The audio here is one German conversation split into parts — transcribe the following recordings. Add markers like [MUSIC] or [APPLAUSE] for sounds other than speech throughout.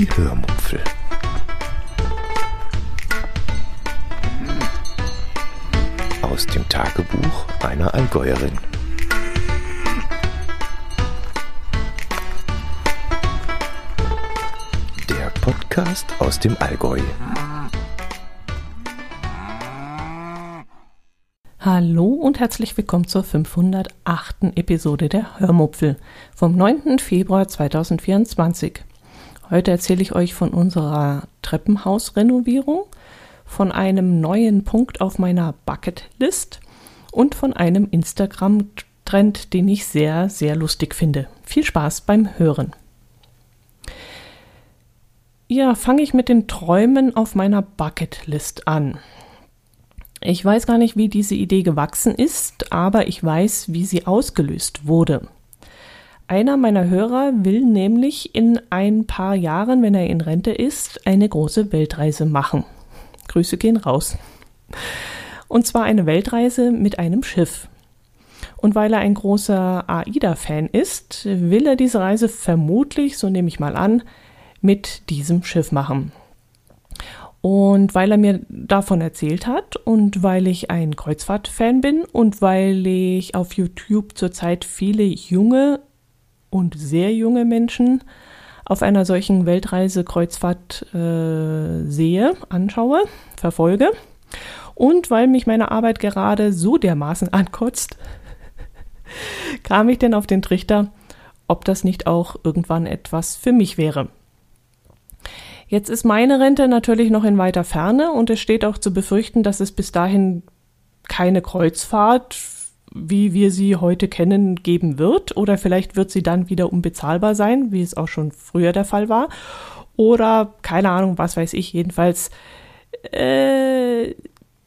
Die Hörmupfel. Aus dem Tagebuch einer Allgäuerin. Der Podcast aus dem Allgäu. Hallo und herzlich willkommen zur 508. Episode der Hörmupfel vom 9. Februar 2024. Heute erzähle ich euch von unserer Treppenhausrenovierung, von einem neuen Punkt auf meiner Bucketlist und von einem Instagram-Trend, den ich sehr, sehr lustig finde. Viel Spaß beim Hören. Ja, fange ich mit den Träumen auf meiner Bucketlist an. Ich weiß gar nicht, wie diese Idee gewachsen ist, aber ich weiß, wie sie ausgelöst wurde. Einer meiner Hörer will nämlich in ein paar Jahren, wenn er in Rente ist, eine große Weltreise machen. Grüße gehen raus. Und zwar eine Weltreise mit einem Schiff. Und weil er ein großer AIDA-Fan ist, will er diese Reise vermutlich, so nehme ich mal an, mit diesem Schiff machen. Und weil er mir davon erzählt hat und weil ich ein Kreuzfahrt-Fan bin und weil ich auf YouTube zurzeit viele junge und sehr junge Menschen auf einer solchen Weltreise-Kreuzfahrt äh, sehe, anschaue, verfolge und weil mich meine Arbeit gerade so dermaßen [LAUGHS] ankotzt, kam ich denn auf den Trichter, ob das nicht auch irgendwann etwas für mich wäre. Jetzt ist meine Rente natürlich noch in weiter Ferne und es steht auch zu befürchten, dass es bis dahin keine Kreuzfahrt, wie wir sie heute kennen, geben wird. Oder vielleicht wird sie dann wieder unbezahlbar sein, wie es auch schon früher der Fall war. Oder keine Ahnung, was weiß ich. Jedenfalls äh,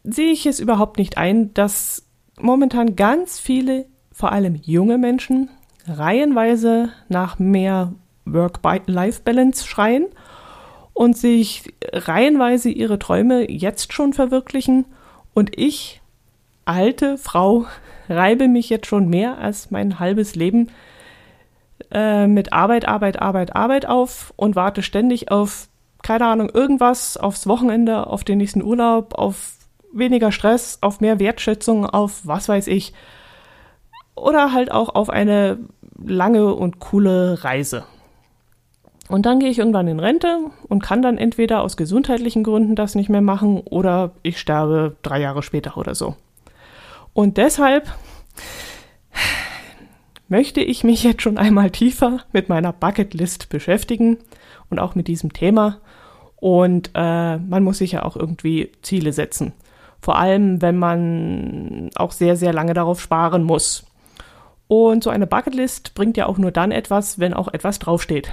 sehe ich es überhaupt nicht ein, dass momentan ganz viele, vor allem junge Menschen, reihenweise nach mehr Work-Life-Balance schreien und sich reihenweise ihre Träume jetzt schon verwirklichen und ich, alte Frau, reibe mich jetzt schon mehr als mein halbes Leben äh, mit Arbeit, Arbeit, Arbeit, Arbeit auf und warte ständig auf, keine Ahnung, irgendwas, aufs Wochenende, auf den nächsten Urlaub, auf weniger Stress, auf mehr Wertschätzung, auf was weiß ich. Oder halt auch auf eine lange und coole Reise. Und dann gehe ich irgendwann in Rente und kann dann entweder aus gesundheitlichen Gründen das nicht mehr machen oder ich sterbe drei Jahre später oder so. Und deshalb möchte ich mich jetzt schon einmal tiefer mit meiner Bucketlist beschäftigen und auch mit diesem Thema. Und äh, man muss sich ja auch irgendwie Ziele setzen. Vor allem, wenn man auch sehr, sehr lange darauf sparen muss. Und so eine Bucketlist bringt ja auch nur dann etwas, wenn auch etwas draufsteht.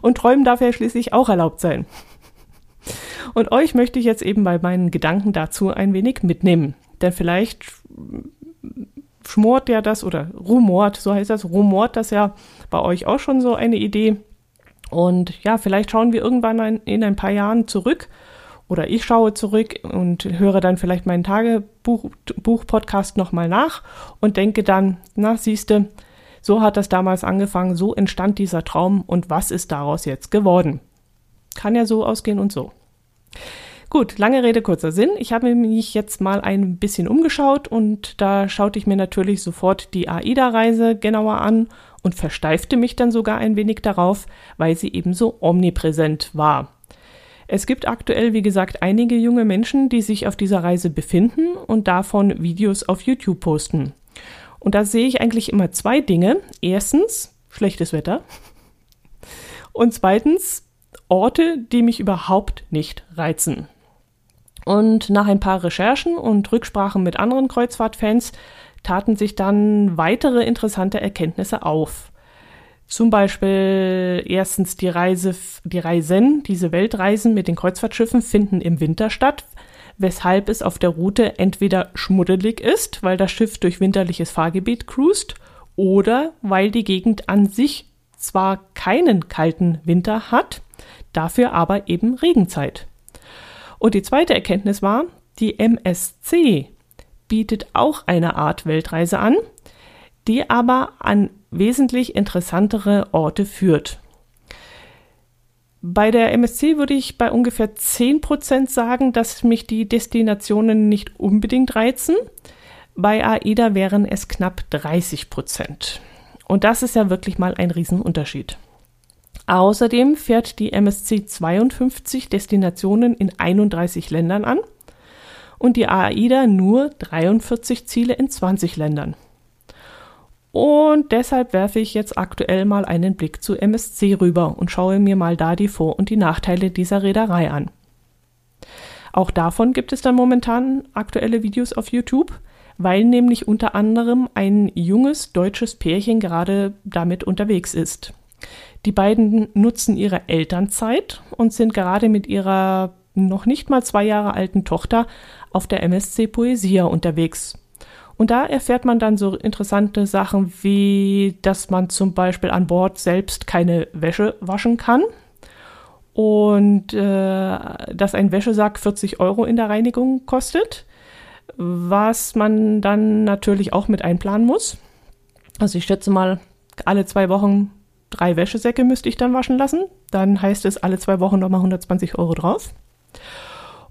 Und träumen darf ja schließlich auch erlaubt sein. Und euch möchte ich jetzt eben bei meinen Gedanken dazu ein wenig mitnehmen. Denn vielleicht schmort ja das oder rumort, so heißt das, rumort das ja bei euch auch schon so eine Idee. Und ja, vielleicht schauen wir irgendwann in ein paar Jahren zurück oder ich schaue zurück und höre dann vielleicht meinen Tagebuch-Podcast nochmal nach und denke dann, na siehste, so hat das damals angefangen, so entstand dieser Traum und was ist daraus jetzt geworden? Kann ja so ausgehen und so. Gut, lange Rede, kurzer Sinn. Ich habe mich jetzt mal ein bisschen umgeschaut und da schaute ich mir natürlich sofort die AIDA-Reise genauer an und versteifte mich dann sogar ein wenig darauf, weil sie eben so omnipräsent war. Es gibt aktuell, wie gesagt, einige junge Menschen, die sich auf dieser Reise befinden und davon Videos auf YouTube posten. Und da sehe ich eigentlich immer zwei Dinge. Erstens, schlechtes Wetter. Und zweitens, Orte, die mich überhaupt nicht reizen. Und nach ein paar Recherchen und Rücksprachen mit anderen Kreuzfahrtfans taten sich dann weitere interessante Erkenntnisse auf. Zum Beispiel erstens die Reise, die Reisen, diese Weltreisen mit den Kreuzfahrtschiffen finden im Winter statt, weshalb es auf der Route entweder schmuddelig ist, weil das Schiff durch winterliches Fahrgebiet cruist, oder weil die Gegend an sich zwar keinen kalten Winter hat, dafür aber eben Regenzeit. Und die zweite Erkenntnis war, die MSC bietet auch eine Art Weltreise an, die aber an wesentlich interessantere Orte führt. Bei der MSC würde ich bei ungefähr 10% sagen, dass mich die Destinationen nicht unbedingt reizen. Bei AIDA wären es knapp 30%. Und das ist ja wirklich mal ein Riesenunterschied. Außerdem fährt die MSC 52 Destinationen in 31 Ländern an und die AIDA nur 43 Ziele in 20 Ländern. Und deshalb werfe ich jetzt aktuell mal einen Blick zu MSC rüber und schaue mir mal da die Vor- und die Nachteile dieser Reederei an. Auch davon gibt es dann momentan aktuelle Videos auf YouTube, weil nämlich unter anderem ein junges deutsches Pärchen gerade damit unterwegs ist. Die beiden nutzen ihre Elternzeit und sind gerade mit ihrer noch nicht mal zwei Jahre alten Tochter auf der MSC Poesia unterwegs. Und da erfährt man dann so interessante Sachen wie, dass man zum Beispiel an Bord selbst keine Wäsche waschen kann und äh, dass ein Wäschesack 40 Euro in der Reinigung kostet, was man dann natürlich auch mit einplanen muss. Also ich schätze mal, alle zwei Wochen drei Wäschesäcke müsste ich dann waschen lassen. Dann heißt es alle zwei Wochen nochmal 120 Euro drauf.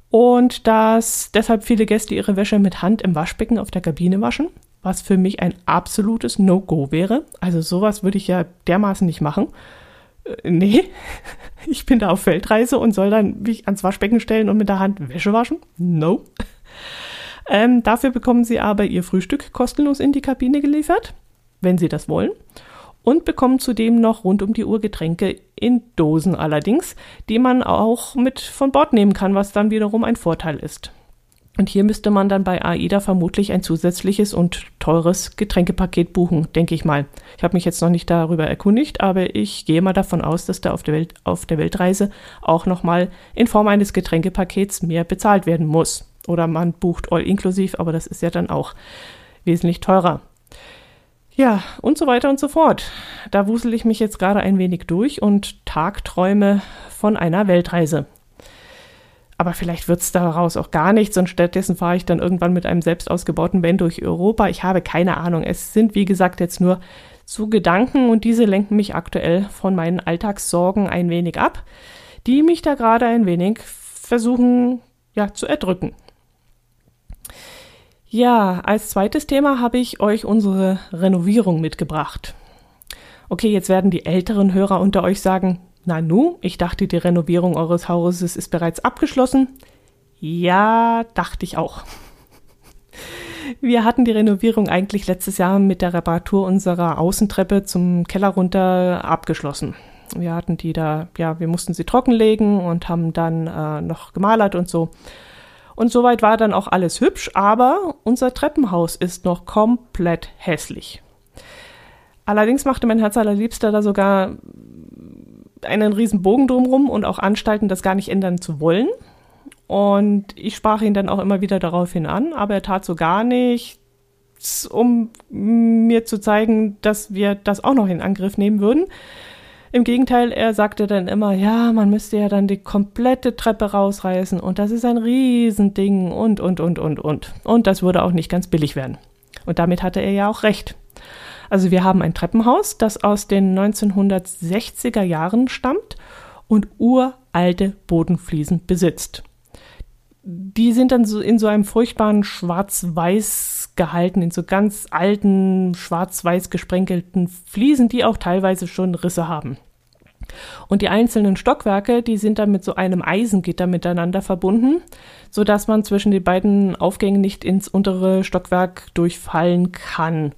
Und dass deshalb viele Gäste ihre Wäsche mit Hand im Waschbecken auf der Kabine waschen, was für mich ein absolutes No-Go wäre. Also sowas würde ich ja dermaßen nicht machen. Äh, nee, [LAUGHS] ich bin da auf Weltreise und soll dann mich ans Waschbecken stellen und mit der Hand Wäsche waschen? No. [LAUGHS] Ähm, dafür bekommen Sie aber Ihr Frühstück kostenlos in die Kabine geliefert, wenn Sie das wollen und bekommen zudem noch rund um die Uhr Getränke in Dosen allerdings, die man auch mit von Bord nehmen kann, was dann wiederum ein Vorteil ist. Und hier müsste man dann bei AIDA vermutlich ein zusätzliches und teures Getränkepaket buchen, denke ich mal. Ich habe mich jetzt noch nicht darüber erkundigt, aber ich gehe mal davon aus, dass da auf der, Welt, auf der Weltreise auch nochmal in Form eines Getränkepakets mehr bezahlt werden muss. Oder man bucht all inklusiv, aber das ist ja dann auch wesentlich teurer. Ja, und so weiter und so fort. Da wusel ich mich jetzt gerade ein wenig durch und tagträume von einer Weltreise. Aber vielleicht wird es daraus auch gar nichts und stattdessen fahre ich dann irgendwann mit einem selbst ausgebauten Van durch Europa. Ich habe keine Ahnung. Es sind, wie gesagt, jetzt nur so Gedanken und diese lenken mich aktuell von meinen Alltagssorgen ein wenig ab, die mich da gerade ein wenig versuchen, ja, zu erdrücken. Ja, als zweites Thema habe ich euch unsere Renovierung mitgebracht. Okay, jetzt werden die älteren Hörer unter euch sagen, na nu, ich dachte, die Renovierung eures Hauses ist bereits abgeschlossen. Ja, dachte ich auch. Wir hatten die Renovierung eigentlich letztes Jahr mit der Reparatur unserer Außentreppe zum Keller runter abgeschlossen. Wir hatten die da, ja, wir mussten sie trockenlegen und haben dann äh, noch gemalert und so. Und soweit war dann auch alles hübsch, aber unser Treppenhaus ist noch komplett hässlich. Allerdings machte mein Herz allerliebster da sogar einen riesen Bogen drumrum und auch Anstalten, das gar nicht ändern zu wollen. Und ich sprach ihn dann auch immer wieder daraufhin an, aber er tat so gar nichts, um mir zu zeigen, dass wir das auch noch in Angriff nehmen würden. Im Gegenteil, er sagte dann immer, ja, man müsste ja dann die komplette Treppe rausreißen und das ist ein Riesending und, und, und, und, und. Und das würde auch nicht ganz billig werden. Und damit hatte er ja auch recht. Also wir haben ein Treppenhaus, das aus den 1960er Jahren stammt und uralte Bodenfliesen besitzt. Die sind dann so in so einem furchtbaren Schwarz-Weiß gehalten, in so ganz alten, schwarz-weiß gesprenkelten Fliesen, die auch teilweise schon Risse haben. Und die einzelnen Stockwerke, die sind dann mit so einem Eisengitter miteinander verbunden, so dass man zwischen den beiden Aufgängen nicht ins untere Stockwerk durchfallen kann.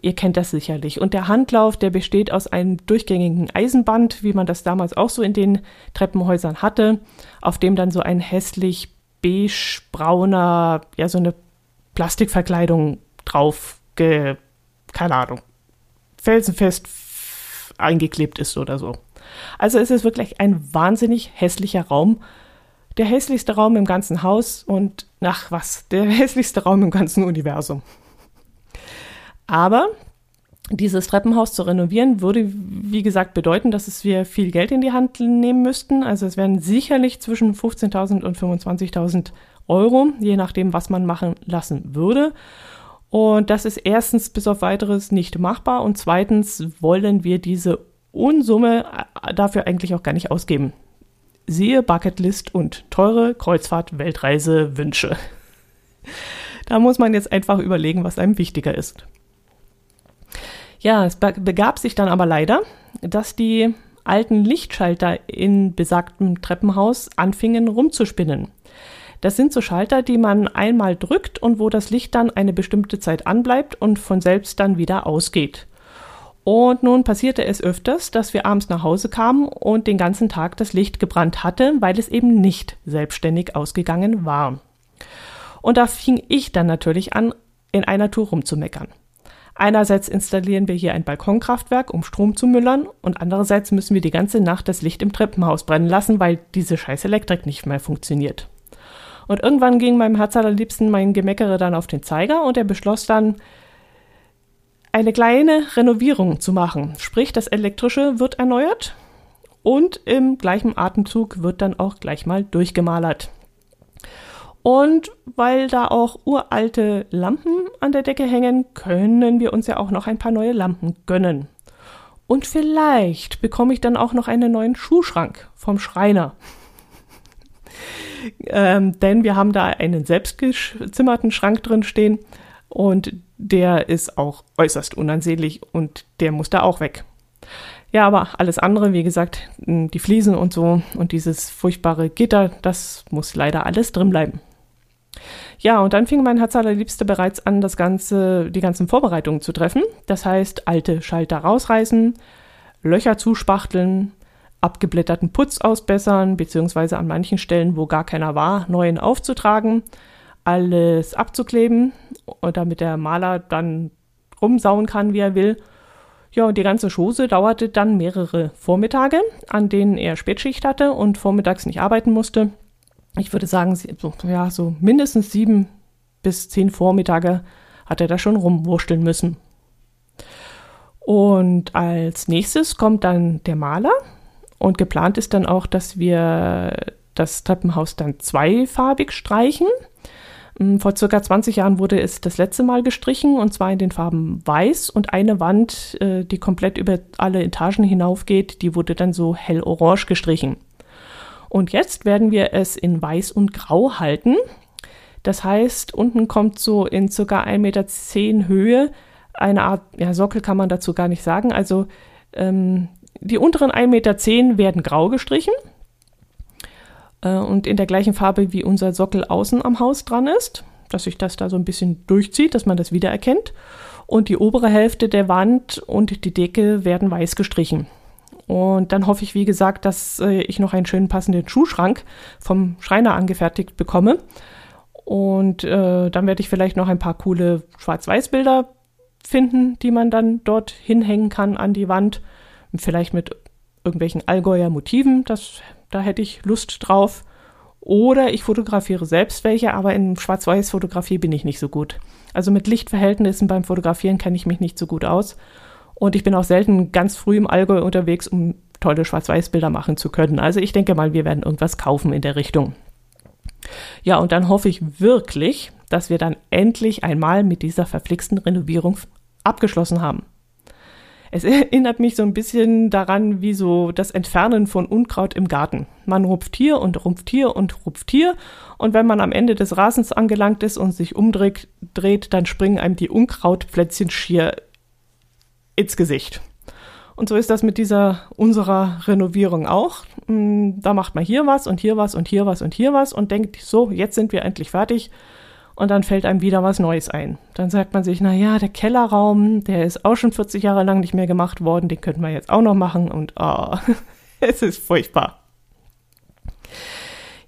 Ihr kennt das sicherlich. Und der Handlauf, der besteht aus einem durchgängigen Eisenband, wie man das damals auch so in den Treppenhäusern hatte, auf dem dann so ein hässlich beige-brauner, ja, so eine Plastikverkleidung drauf, ge, keine Ahnung, felsenfest eingeklebt ist oder so. Also es ist wirklich ein wahnsinnig hässlicher Raum. Der hässlichste Raum im ganzen Haus und, ach was, der [LAUGHS] hässlichste Raum im ganzen Universum. Aber dieses Treppenhaus zu renovieren würde, wie gesagt, bedeuten, dass wir viel Geld in die Hand nehmen müssten. Also es wären sicherlich zwischen 15.000 und 25.000 Euro, je nachdem, was man machen lassen würde. Und das ist erstens bis auf weiteres nicht machbar und zweitens wollen wir diese Unsumme äh, dafür eigentlich auch gar nicht ausgeben. siehe Bucketlist und teure Kreuzfahrt-Weltreise-Wünsche. [LAUGHS] Da muss man jetzt einfach überlegen, was einem wichtiger ist. Ja, es begab sich dann aber leider, dass die alten Lichtschalter in besagtem Treppenhaus anfingen rumzuspinnen. Das sind so Schalter, die man einmal drückt und wo das Licht dann eine bestimmte Zeit anbleibt und von selbst dann wieder ausgeht. Und nun passierte es öfters, dass wir abends nach Hause kamen und den ganzen Tag das Licht gebrannt hatte, weil es eben nicht selbstständig ausgegangen war. Und da fing ich dann natürlich an, in einer Tour rumzumeckern. Einerseits installieren wir hier ein Balkonkraftwerk, um Strom zu müllern, und andererseits müssen wir die ganze Nacht das Licht im Treppenhaus brennen lassen, weil diese scheiß Elektrik nicht mehr funktioniert. Und irgendwann ging meinem Herz allerliebsten mein Gemeckere dann auf den Zeiger und er beschloss dann, eine kleine Renovierung zu machen. Sprich, das Elektrische wird erneuert und im gleichen Atemzug wird dann auch gleich mal durchgemalert. Und weil da auch uralte Lampen an der Decke hängen, können wir uns ja auch noch ein paar neue Lampen gönnen. Und vielleicht bekomme ich dann auch noch einen neuen Schuhschrank vom Schreiner. [LAUGHS] ähm, denn wir haben da einen selbstgezimmerten Schrank drin stehen und der ist auch äußerst unansehnlich und der muss da auch weg. Ja, aber alles andere, wie gesagt, die Fliesen und so und dieses furchtbare Gitter, das muss leider alles drin bleiben. Ja, und dann fing mein Herz allerliebste bereits an, das ganze, die ganzen Vorbereitungen zu treffen. Das heißt, alte Schalter rausreißen, Löcher zuspachteln, abgeblätterten Putz ausbessern, beziehungsweise an manchen Stellen, wo gar keiner war, neuen aufzutragen, alles abzukleben, damit der Maler dann rumsauen kann, wie er will. Ja, und die ganze Chose dauerte dann mehrere Vormittage, an denen er Spätschicht hatte und vormittags nicht arbeiten musste ich würde sagen, so, ja, so mindestens sieben bis zehn Vormittage hat er da schon rumwurschteln müssen. Und als nächstes kommt dann der Maler und geplant ist dann auch, dass wir das Treppenhaus dann zweifarbig streichen. Hm, vor circa 20 Jahren wurde es das letzte Mal gestrichen und zwar in den Farben Weiß und eine Wand, äh, die komplett über alle Etagen hinaufgeht, die wurde dann so hell orange gestrichen. Und jetzt werden wir es in Weiß und Grau halten. Das heißt, unten kommt so in circa 1,10 Meter Höhe eine Art, ja, Sockel kann man dazu gar nicht sagen. Also ähm, die unteren 1,10 Meter werden grau gestrichen äh, und in der gleichen Farbe wie unser Sockel außen am Haus dran ist, dass sich das da so ein bisschen durchzieht, dass man das wiedererkennt. Und die obere Hälfte der Wand und die Decke werden weiß gestrichen. Und dann hoffe ich, wie gesagt, dass äh, ich noch einen schönen passenden Schuhschrank vom Schreiner angefertigt bekomme. Und äh, dann werde ich vielleicht noch ein paar coole Schwarz-Weiß-Bilder finden, die man dann dort hinhängen kann an die Wand. Vielleicht mit irgendwelchen Allgäuer Motiven, da hätte ich Lust drauf. Oder ich fotografiere selbst welche, aber in Schwarz-Weiß-Fotografie bin ich nicht so gut. Also mit Lichtverhältnissen beim Fotografieren kenne ich mich nicht so gut aus. Und ich bin auch selten ganz früh im Allgäu unterwegs, um tolle Schwarz-Weiß-Bilder machen zu können. Also ich denke mal, wir werden irgendwas kaufen in der Richtung. Ja, und dann hoffe ich wirklich, dass wir dann endlich einmal mit dieser verflixten Renovierung abgeschlossen haben. Es [LAUGHS] erinnert mich so ein bisschen daran, wie so das Entfernen von Unkraut im Garten. Man rupft hier und rupft hier und rupft hier und wenn man am Ende des Rasens angelangt ist und sich umdreht, dreht, dann springen einem die Unkrautplätzchen schier ins Gesicht. Und so ist das mit dieser unserer Renovierung auch. Mm, da macht man hier was und hier was und hier was und hier was und denkt, so, jetzt sind wir endlich fertig. Und dann fällt einem wieder was Neues ein. Dann sagt man sich, na ja, der Kellerraum, der ist auch schon 40 Jahre lang nicht mehr gemacht worden, den könnten wir jetzt auch noch machen und oh, [LAUGHS] es ist furchtbar.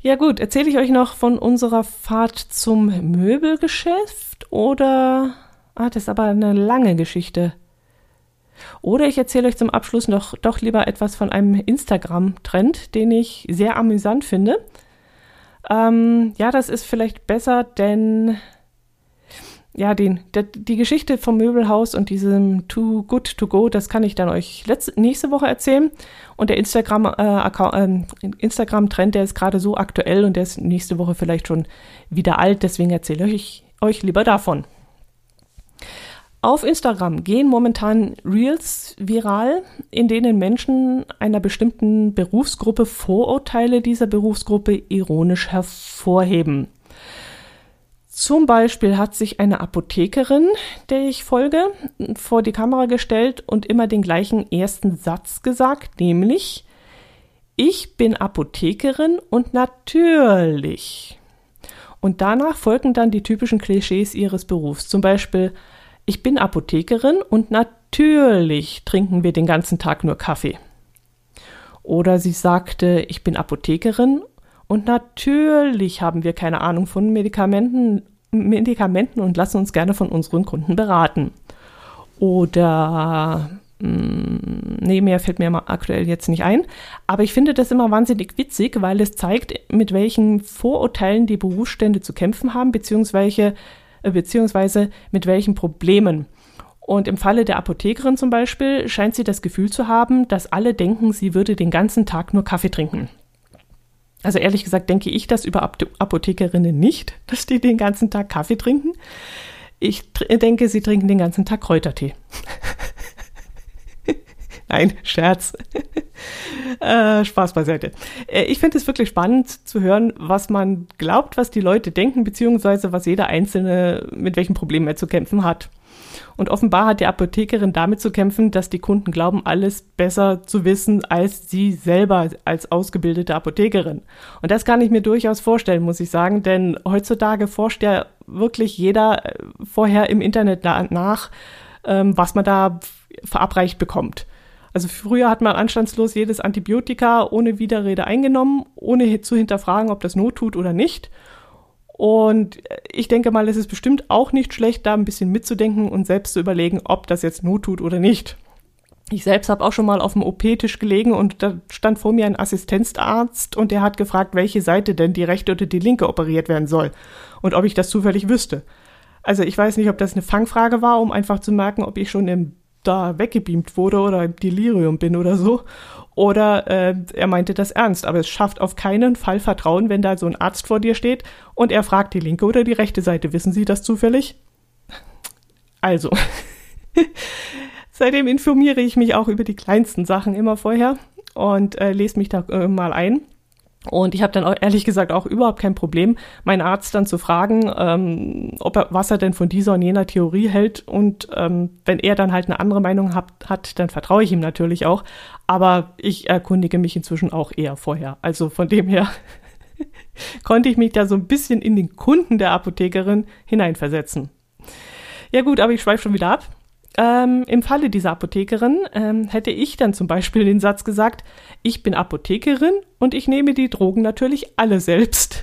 Ja gut, erzähle ich euch noch von unserer Fahrt zum Möbelgeschäft oder ah, das ist aber eine lange Geschichte. Oder ich erzähle euch zum Abschluss noch doch lieber etwas von einem Instagram-Trend, den ich sehr amüsant finde. Ähm, ja, das ist vielleicht besser, denn ja, den, der, die Geschichte vom Möbelhaus und diesem Too Good To Go, das kann ich dann euch letzte, nächste Woche erzählen. Und der Instagram-Trend, äh, äh, Instagram der ist gerade so aktuell und der ist nächste Woche vielleicht schon wieder alt. Deswegen erzähle ich euch lieber davon. Auf Instagram gehen momentan Reels viral, in denen Menschen einer bestimmten Berufsgruppe Vorurteile dieser Berufsgruppe ironisch hervorheben. Zum Beispiel hat sich eine Apothekerin, der ich folge, vor die Kamera gestellt und immer den gleichen ersten Satz gesagt, nämlich Ich bin Apothekerin und natürlich. Und danach folgen dann die typischen Klischees ihres Berufs. Zum Beispiel ich bin Apothekerin und natürlich trinken wir den ganzen Tag nur Kaffee. Oder sie sagte, ich bin Apothekerin und natürlich haben wir keine Ahnung von Medikamenten, Medikamenten und lassen uns gerne von unseren Kunden beraten. Oder hm, nee, mehr fällt mir aktuell jetzt nicht ein. Aber ich finde das immer wahnsinnig witzig, weil es zeigt, mit welchen Vorurteilen die Berufsstände zu kämpfen haben, beziehungsweise beziehungsweise mit welchen Problemen. Und im Falle der Apothekerin zum Beispiel scheint sie das Gefühl zu haben, dass alle denken, sie würde den ganzen Tag nur Kaffee trinken. Also ehrlich gesagt denke ich das über Apothekerinnen nicht, [LAUGHS] dass die den ganzen Tag Kaffee trinken. Ich denke, sie trinken den ganzen Tag Kräutertee. [LAUGHS] [LAUGHS] Nein, Scherz. [LAUGHS] äh, Spaß beiseite. Äh, ich finde es wirklich spannend zu hören, was man glaubt, was die Leute denken, beziehungsweise was jeder Einzelne mit welchen Problemen er zu kämpfen hat. Und offenbar hat die Apothekerin damit zu kämpfen, dass die Kunden glauben, alles besser zu wissen als sie selber als ausgebildete Apothekerin. Und das kann ich mir durchaus vorstellen, muss ich sagen, denn heutzutage forscht ja wirklich jeder äh, vorher im Internet nach, ähm, was man da verabreicht bekommt. Also früher hat man anstandslos jedes Antibiotika ohne Widerrede eingenommen, ohne zu hinterfragen, ob das Not tut oder nicht. Und ich denke mal, es ist bestimmt auch nicht schlecht, da ein bisschen mitzudenken und selbst zu überlegen, ob das jetzt Not tut oder nicht. Ich selbst habe auch schon mal auf dem OP-Tisch gelegen und da stand vor mir ein Assistenzarzt und der hat gefragt, welche Seite denn die rechte oder die linke operiert werden soll und ob ich das zufällig wüsste. Also ich weiß nicht, ob das eine Fangfrage war, um einfach zu merken, ob ich schon im da weggebeamt wurde oder im Delirium bin oder so. Oder äh, er meinte das ernst, aber es schafft auf keinen Fall Vertrauen, wenn da so ein Arzt vor dir steht und er fragt die linke oder die rechte Seite. Wissen Sie das zufällig? Also, [LAUGHS] seitdem informiere ich mich auch über die kleinsten Sachen immer vorher und äh, lese mich da äh, mal ein. Und ich habe dann auch, ehrlich gesagt auch überhaupt kein Problem, meinen Arzt dann zu fragen, ähm, ob er, was er denn von dieser und jener Theorie hält. Und ähm, wenn er dann halt eine andere Meinung hat, hat, dann vertraue ich ihm natürlich auch. Aber ich erkundige mich inzwischen auch eher vorher. Also von dem her [LAUGHS] konnte ich mich da so ein bisschen in den Kunden der Apothekerin hineinversetzen. Ja gut, aber ich schweife schon wieder ab. Ähm, Im Falle dieser Apothekerin ähm, hätte ich dann zum Beispiel den Satz gesagt, ich bin Apothekerin und ich nehme die Drogen natürlich alle selbst.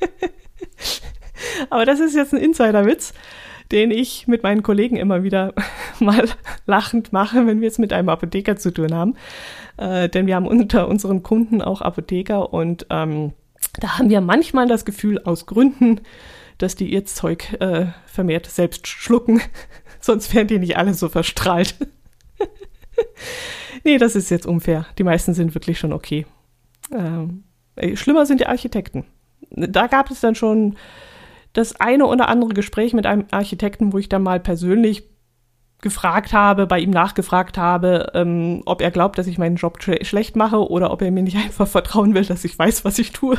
[LAUGHS] Aber das ist jetzt ein Insiderwitz, den ich mit meinen Kollegen immer wieder [LAUGHS] mal lachend mache, wenn wir es mit einem Apotheker zu tun haben. Äh, denn wir haben unter unseren Kunden auch Apotheker und ähm, da haben wir manchmal das Gefühl, aus Gründen, dass die ihr Zeug äh, vermehrt selbst schlucken, [LAUGHS] sonst wären die nicht alle so verstrahlt. [LAUGHS] nee, das ist jetzt unfair. Die meisten sind wirklich schon okay. Ähm, schlimmer sind die Architekten. Da gab es dann schon das eine oder andere Gespräch mit einem Architekten, wo ich dann mal persönlich gefragt habe, bei ihm nachgefragt habe, ähm, ob er glaubt, dass ich meinen Job sch schlecht mache oder ob er mir nicht [LAUGHS] einfach vertrauen will, dass ich weiß, was ich tue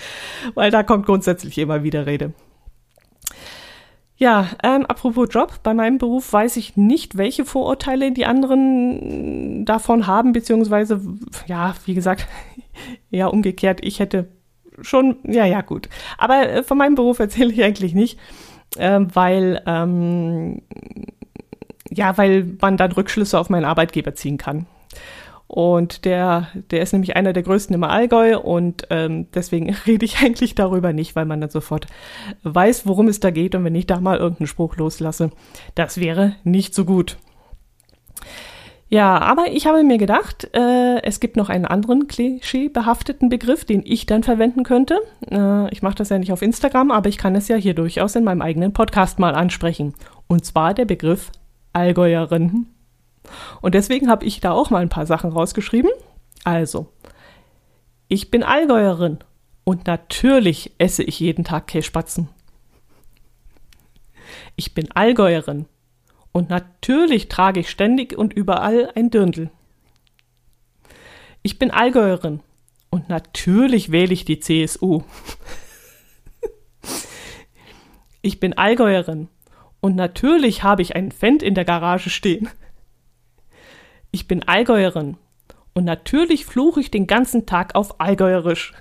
[LAUGHS] weil da kommt grundsätzlich immer wieder Rede. Ja, ähm, apropos Job, bei meinem Beruf weiß ich nicht, welche Vorurteile die anderen davon haben, beziehungsweise, ja, wie gesagt, [LAUGHS] ja, umgekehrt, ich hätte schon, ja, ja, gut. Aber äh, von meinem Beruf erzähle ich eigentlich nicht, äh, weil, ähm, ja, weil man dann Rückschlüsse auf meinen Arbeitgeber ziehen kann. Und der, der ist nämlich einer der größten im Allgäu und ähm, deswegen [LAUGHS] rede ich eigentlich darüber nicht, weil man dann sofort weiß, worum es da geht und wenn ich da mal irgendeinen Spruch loslasse, das wäre nicht so gut. Ja, aber ich habe mir gedacht, äh, es gibt noch einen anderen klischeebehafteten Begriff, den ich dann verwenden könnte. Äh, ich mache das ja nicht auf Instagram, aber ich kann es ja hier durchaus in meinem eigenen Podcast mal ansprechen. Und zwar der Begriff Allgäuerin. Und deswegen habe ich da auch mal ein paar Sachen rausgeschrieben. Also, ich bin Allgäuerin und natürlich esse ich jeden Tag Kässpatzen. Ich bin Allgäuerin. Und natürlich trage ich ständig und überall ein Dirndl. Ich bin Allgäuerin. Und natürlich wähle ich die CSU. ich bin Allgäuerin. Und natürlich habe ich einen Fendt in der Garage stehen. Ich bin Allgäuerin. Und natürlich fluche ich den ganzen Tag auf Allgäuerisch.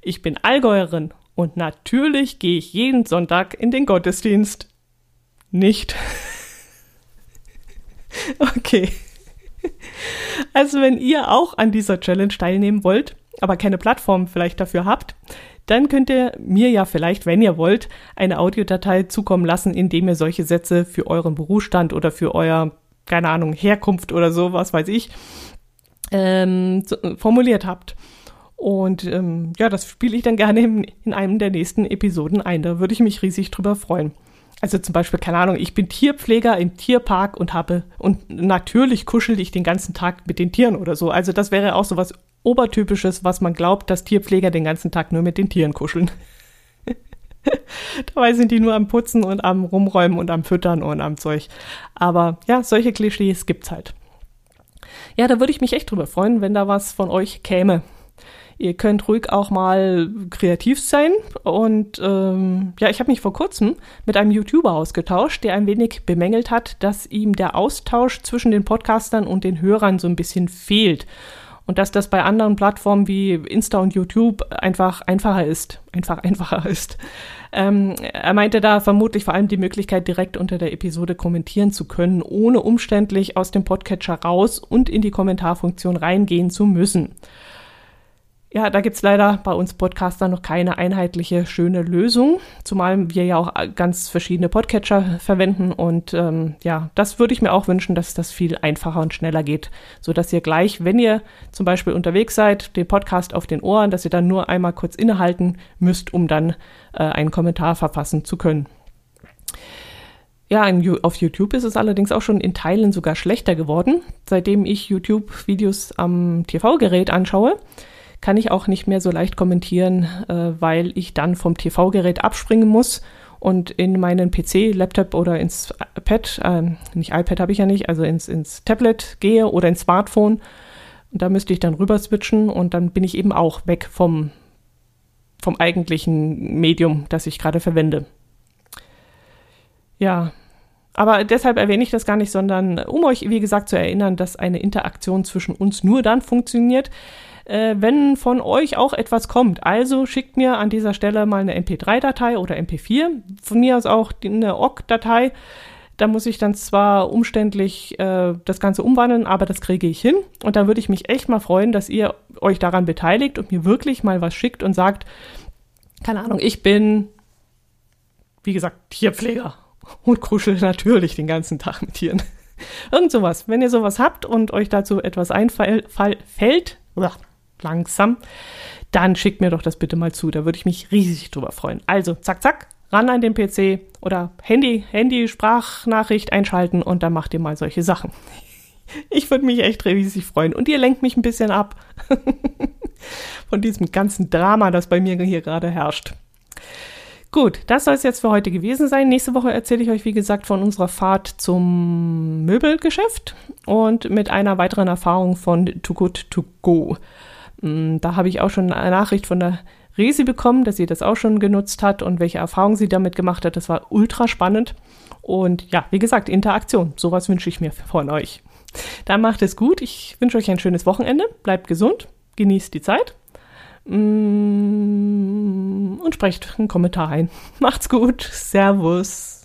Ich bin Allgäuerin. Und natürlich gehe ich jeden Sonntag in den Gottesdienst. Nicht. [LAUGHS] okay. Also wenn ihr auch an dieser Challenge teilnehmen wollt, aber keine Plattform vielleicht dafür habt, dann könnt ihr mir ja vielleicht, wenn ihr wollt, eine Audiodatei zukommen lassen, indem ihr solche Sätze für euren Berufsstand oder für euer, keine Ahnung, Herkunft oder so, was weiß ich, ähm, formuliert habt. Und ähm, ja, das spiele ich dann gerne in, in einem der nächsten Episoden ein. Da würde ich mich riesig drüber freuen. Also zum Beispiel, keine Ahnung, ich bin Tierpfleger im Tierpark und habe, und natürlich kuschel ich den ganzen Tag mit den Tieren oder so. Also das wäre auch so was Obertypisches, was man glaubt, dass Tierpfleger den ganzen Tag nur mit den Tieren kuscheln. [LAUGHS] Dabei sind die nur am Putzen und am Rumräumen und am Füttern und am Zeug. Aber ja, solche Klischees gibt's halt. Ja, da würde ich mich echt drüber freuen, wenn da was von euch käme. Ihr könnt ruhig auch mal kreativ sein. Und ähm, ja, ich habe mich vor kurzem mit einem YouTuber ausgetauscht, der ein wenig bemängelt hat, dass ihm der Austausch zwischen den Podcastern und den Hörern so ein bisschen fehlt. Und dass das bei anderen Plattformen wie Insta und YouTube einfach einfacher ist. Einfach einfacher ist. Ähm, er meinte da vermutlich vor allem die Möglichkeit, direkt unter der Episode kommentieren zu können, ohne umständlich aus dem Podcatcher raus und in die Kommentarfunktion reingehen zu müssen ja, da gibt's leider bei uns Podcastern noch keine einheitliche, schöne Lösung, zumal wir ja auch ganz verschiedene Podcatcher verwenden und ähm, ja, das würde ich mir auch wünschen, dass das viel einfacher und schneller geht, so dass ihr gleich, wenn ihr zum Beispiel unterwegs seid, den Podcast auf den Ohren, dass ihr dann nur einmal kurz innehalten müsst, um dann äh, einen Kommentar verfassen zu können. Ja, auf YouTube ist es allerdings auch schon in Teilen sogar schlechter geworden, seitdem ich YouTube-Videos am TV-Gerät anschaue kann ich auch nicht mehr so leicht kommentieren, äh, weil ich dann vom TV-Gerät abspringen muss und in meinen PC, Laptop oder ins Pad, äh, nicht iPad habe ich ja nicht, also ins, ins Tablet gehe oder ins Smartphone. Und da müsste ich dann rüber switchen und dann bin ich eben auch weg vom, vom eigentlichen Medium, das ich gerade verwende. Ja, aber deshalb erwähne ich das gar nicht, sondern um euch, wie gesagt, zu erinnern, dass eine Interaktion zwischen uns nur dann funktioniert, äh, wenn von euch auch etwas kommt. Also schickt mir an dieser Stelle mal eine MP3-Datei oder MP4, von mir aus auch eine OGG-Datei. Da muss ich dann zwar umständlich äh, das Ganze umwandeln, aber das kriege ich hin. Und da würde ich mich echt mal freuen, dass ihr euch daran beteiligt und mir wirklich mal was schickt und sagt, keine Ahnung, ich bin, wie gesagt, Tierpfleger und kuschel natürlich den ganzen Tag mit Tieren. [LAUGHS] Irgend sowas. Wenn ihr sowas habt und euch dazu etwas einfällt, langsam, dann schickt mir doch das bitte mal zu. Da würde ich mich riesig drüber freuen. Also, zack, zack, ran an den PC oder Handy, Handy, Sprachnachricht einschalten und dann macht ihr mal solche Sachen. Ich würde mich echt riesig freuen. Und ihr lenkt mich ein bisschen ab [LAUGHS] von diesem ganzen Drama, das bei mir hier gerade herrscht. Gut, das soll es jetzt für heute gewesen sein. Nächste Woche erzähle ich euch, wie gesagt, von unserer Fahrt zum Möbelgeschäft und mit einer weiteren Erfahrung von Too Good To Go. Mm, da habe ich auch schon eine Nachricht von der Resi bekommen, dass sie das auch schon genutzt hat und welche Erfahrungen sie damit gemacht hat. Das war ultra spannend. Und ja, wie gesagt, Interaktion. Sowas wünsche ich mir von euch. Dann macht es gut. Ich wünsche euch ein schönes Wochenende. Bleibt gesund. Genießt die Zeit. Mm, und sprecht einen Kommentar ein. [LAUGHS] Macht's gut. Servus.